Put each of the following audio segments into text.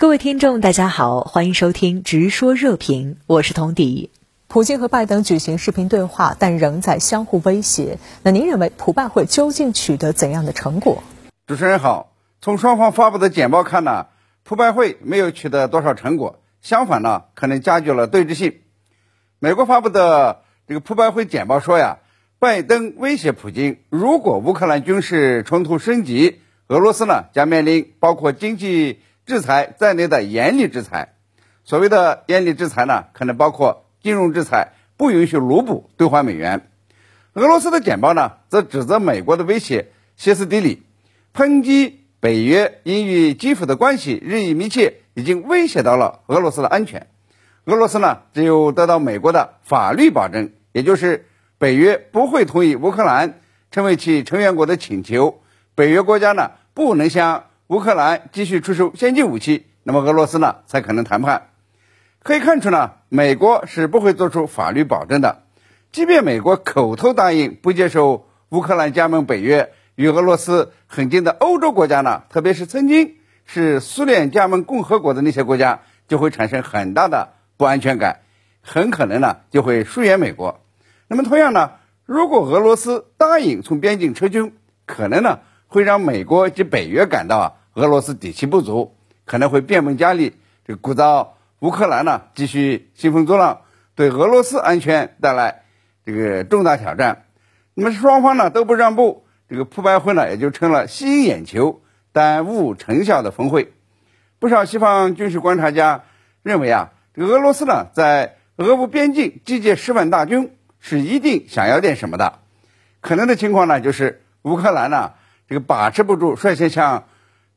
各位听众，大家好，欢迎收听《直说热评》，我是童迪。普京和拜登举行视频对话，但仍在相互威胁。那您认为普拜会究竟取得怎样的成果？主持人好，从双方发布的简报看呢，普拜会没有取得多少成果，相反呢，可能加剧了对峙性。美国发布的这个普拜会简报说呀，拜登威胁普京，如果乌克兰军事冲突升级，俄罗斯呢将面临包括经济。制裁在内的严厉制裁，所谓的严厉制裁呢，可能包括金融制裁，不允许卢布兑换美元。俄罗斯的简报呢，则指责美国的威胁歇斯底里，抨击北约因与基辅的关系日益密切，已经威胁到了俄罗斯的安全。俄罗斯呢，只有得到美国的法律保证，也就是北约不会同意乌克兰成为其成员国的请求，北约国家呢，不能向。乌克兰继续出售先进武器，那么俄罗斯呢才可能谈判。可以看出呢，美国是不会做出法律保证的。即便美国口头答应不接受乌克兰加盟北约，与俄罗斯很近的欧洲国家呢，特别是曾经是苏联加盟共和国的那些国家，就会产生很大的不安全感，很可能呢就会疏远美国。那么同样呢，如果俄罗斯答应从边境撤军，可能呢会让美国及北约感到啊。俄罗斯底气不足，可能会变本加厉，这鼓噪乌克兰呢继续兴风作浪，对俄罗斯安全带来这个重大挑战。那么双方呢都不让步，这个普拜会呢也就成了吸引眼球但无成效的峰会。不少西方军事观察家认为啊，这个俄罗斯呢在俄乌边境集结十万大军，是一定想要点什么的。可能的情况呢就是乌克兰呢这个把持不住，率先向。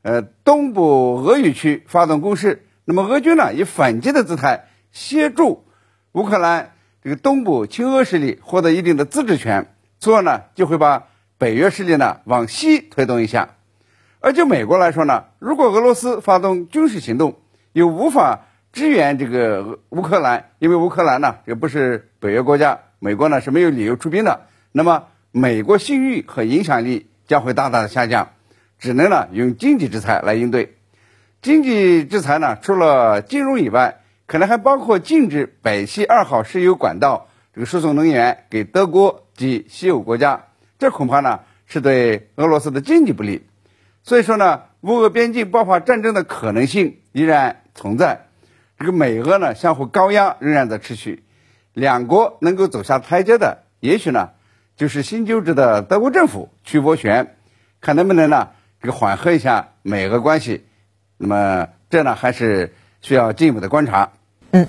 呃，东部俄语区发动攻势，那么俄军呢以反击的姿态协助乌克兰这个东部亲俄势力获得一定的自治权，从而呢就会把北约势力呢往西推动一下。而就美国来说呢，如果俄罗斯发动军事行动，又无法支援这个乌克兰，因为乌克兰呢也不是北约国家，美国呢是没有理由出兵的，那么美国信誉和影响力将会大大的下降。只能呢用经济制裁来应对，经济制裁呢除了金融以外，可能还包括禁止北溪二号石油管道这个输送能源给德国及西欧国家，这恐怕呢是对俄罗斯的经济不利。所以说呢，乌俄边境爆发战争的可能性依然存在，这个美俄呢相互高压仍然在持续，两国能够走下台阶的，也许呢就是新就职的德国政府去斡旋，看能不能呢。这个缓和一下美俄关系，那么这呢还是需要进一步的观察。嗯，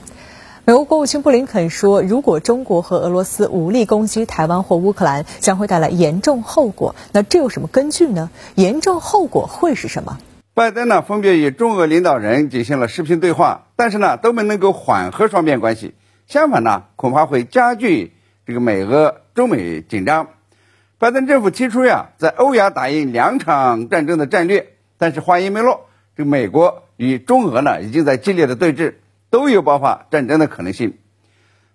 美国国务卿布林肯说，如果中国和俄罗斯武力攻击台湾或乌克兰，将会带来严重后果。那这有什么根据呢？严重后果会是什么？拜登呢分别与中俄领导人进行了视频对话，但是呢都没能够缓和双边关系，相反呢恐怕会加剧这个美俄中美紧张。拜登政府提出呀，在欧亚打赢两场战争的战略，但是话音没落，这美国与中俄呢已经在激烈的对峙，都有爆发战争的可能性。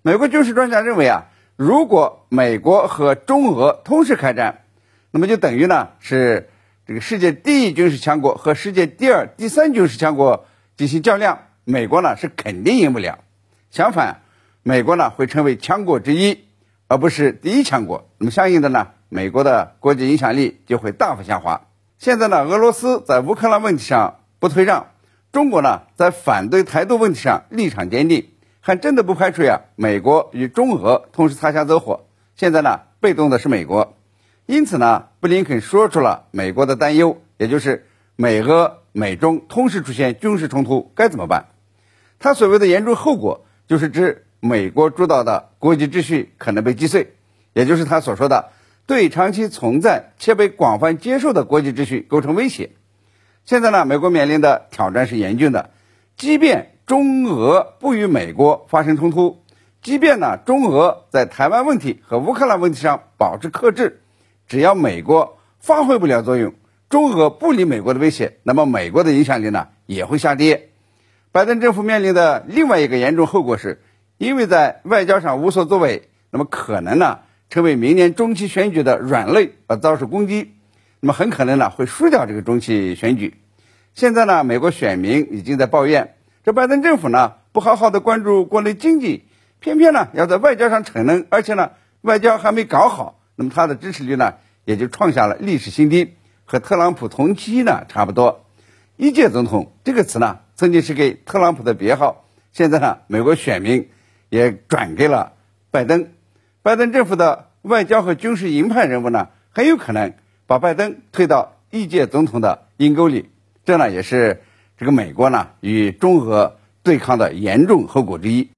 美国军事专家认为啊，如果美国和中俄同时开战，那么就等于呢是这个世界第一军事强国和世界第二、第三军事强国进行较量，美国呢是肯定赢不了。相反，美国呢会成为强国之一，而不是第一强国。那么相应的呢？美国的国际影响力就会大幅下滑。现在呢，俄罗斯在乌克兰问题上不退让，中国呢在反对台独问题上立场坚定，还真的不排除呀，美国与中俄同时擦枪走火。现在呢，被动的是美国，因此呢，布林肯说出了美国的担忧，也就是美俄美中同时出现军事冲突该怎么办？他所谓的严重后果，就是指美国主导的国际秩序可能被击碎，也就是他所说的。对长期存在且被广泛接受的国际秩序构成威胁。现在呢，美国面临的挑战是严峻的。即便中俄不与美国发生冲突，即便呢中俄在台湾问题和乌克兰问题上保持克制，只要美国发挥不了作用，中俄不理美国的威胁，那么美国的影响力呢也会下跌。拜登政府面临的另外一个严重后果是，因为在外交上无所作为，那么可能呢。成为明年中期选举的软肋而遭受攻击，那么很可能呢会输掉这个中期选举。现在呢，美国选民已经在抱怨，这拜登政府呢不好好的关注国内经济，偏偏呢要在外交上逞能，而且呢外交还没搞好，那么他的支持率呢也就创下了历史新低，和特朗普同期呢差不多。一届总统这个词呢曾经是给特朗普的别号，现在呢美国选民也转给了拜登，拜登政府的外交和军事鹰派人物呢很有可能把拜登推到一届总统的阴沟里。这呢也是这个美国呢与中俄对抗的严重后果之一。